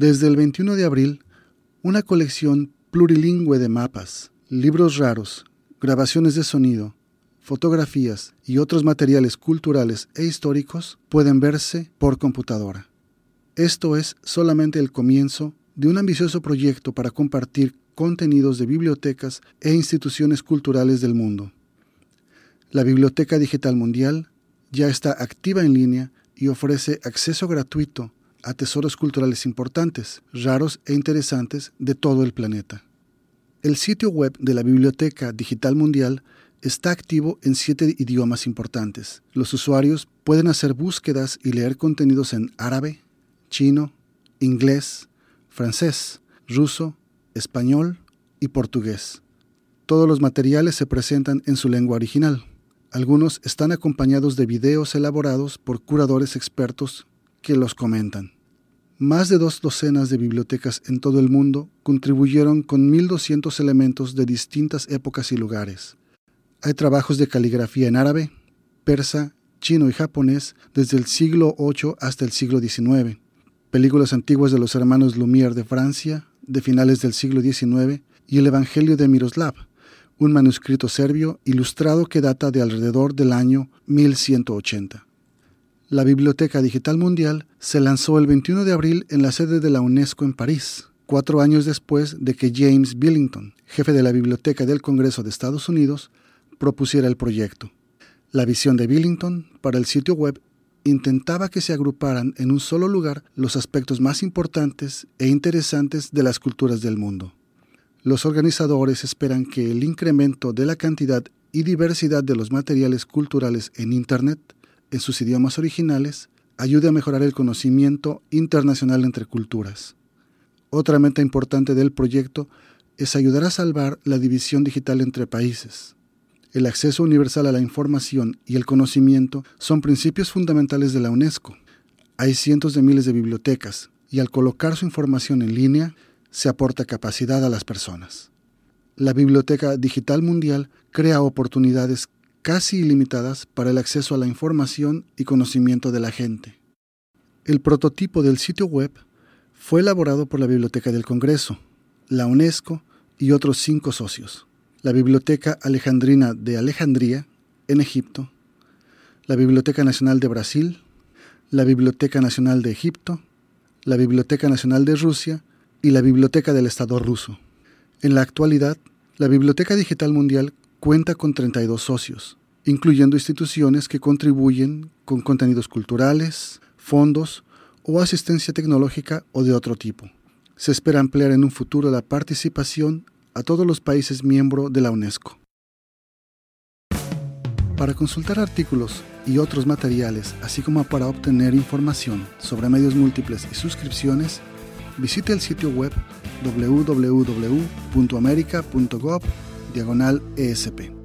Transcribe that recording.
Desde el 21 de abril, una colección plurilingüe de mapas, libros raros, grabaciones de sonido, fotografías y otros materiales culturales e históricos pueden verse por computadora. Esto es solamente el comienzo de un ambicioso proyecto para compartir contenidos de bibliotecas e instituciones culturales del mundo. La Biblioteca Digital Mundial ya está activa en línea y ofrece acceso gratuito a tesoros culturales importantes, raros e interesantes de todo el planeta. El sitio web de la Biblioteca Digital Mundial está activo en siete idiomas importantes. Los usuarios pueden hacer búsquedas y leer contenidos en árabe, chino, inglés, francés, ruso, español y portugués. Todos los materiales se presentan en su lengua original. Algunos están acompañados de videos elaborados por curadores expertos que los comentan. Más de dos docenas de bibliotecas en todo el mundo contribuyeron con 1.200 elementos de distintas épocas y lugares. Hay trabajos de caligrafía en árabe, persa, chino y japonés desde el siglo VIII hasta el siglo XIX, películas antiguas de los hermanos Lumière de Francia, de finales del siglo XIX, y el Evangelio de Miroslav, un manuscrito serbio ilustrado que data de alrededor del año 1180. La Biblioteca Digital Mundial se lanzó el 21 de abril en la sede de la UNESCO en París, cuatro años después de que James Billington, jefe de la Biblioteca del Congreso de Estados Unidos, propusiera el proyecto. La visión de Billington para el sitio web intentaba que se agruparan en un solo lugar los aspectos más importantes e interesantes de las culturas del mundo. Los organizadores esperan que el incremento de la cantidad y diversidad de los materiales culturales en Internet, en sus idiomas originales, ayude a mejorar el conocimiento internacional entre culturas. Otra meta importante del proyecto es ayudar a salvar la división digital entre países. El acceso universal a la información y el conocimiento son principios fundamentales de la UNESCO. Hay cientos de miles de bibliotecas y al colocar su información en línea, se aporta capacidad a las personas. La Biblioteca Digital Mundial crea oportunidades casi ilimitadas para el acceso a la información y conocimiento de la gente. El prototipo del sitio web fue elaborado por la Biblioteca del Congreso, la UNESCO y otros cinco socios. La Biblioteca Alejandrina de Alejandría, en Egipto, la Biblioteca Nacional de Brasil, la Biblioteca Nacional de Egipto, la Biblioteca Nacional de Rusia y la Biblioteca del Estado ruso. En la actualidad, la Biblioteca Digital Mundial cuenta con 32 socios, incluyendo instituciones que contribuyen con contenidos culturales, fondos o asistencia tecnológica o de otro tipo. Se espera ampliar en un futuro la participación a todos los países miembros de la UNESCO. Para consultar artículos y otros materiales, así como para obtener información sobre medios múltiples y suscripciones, visite el sitio web www.america.gov diagonal ESP.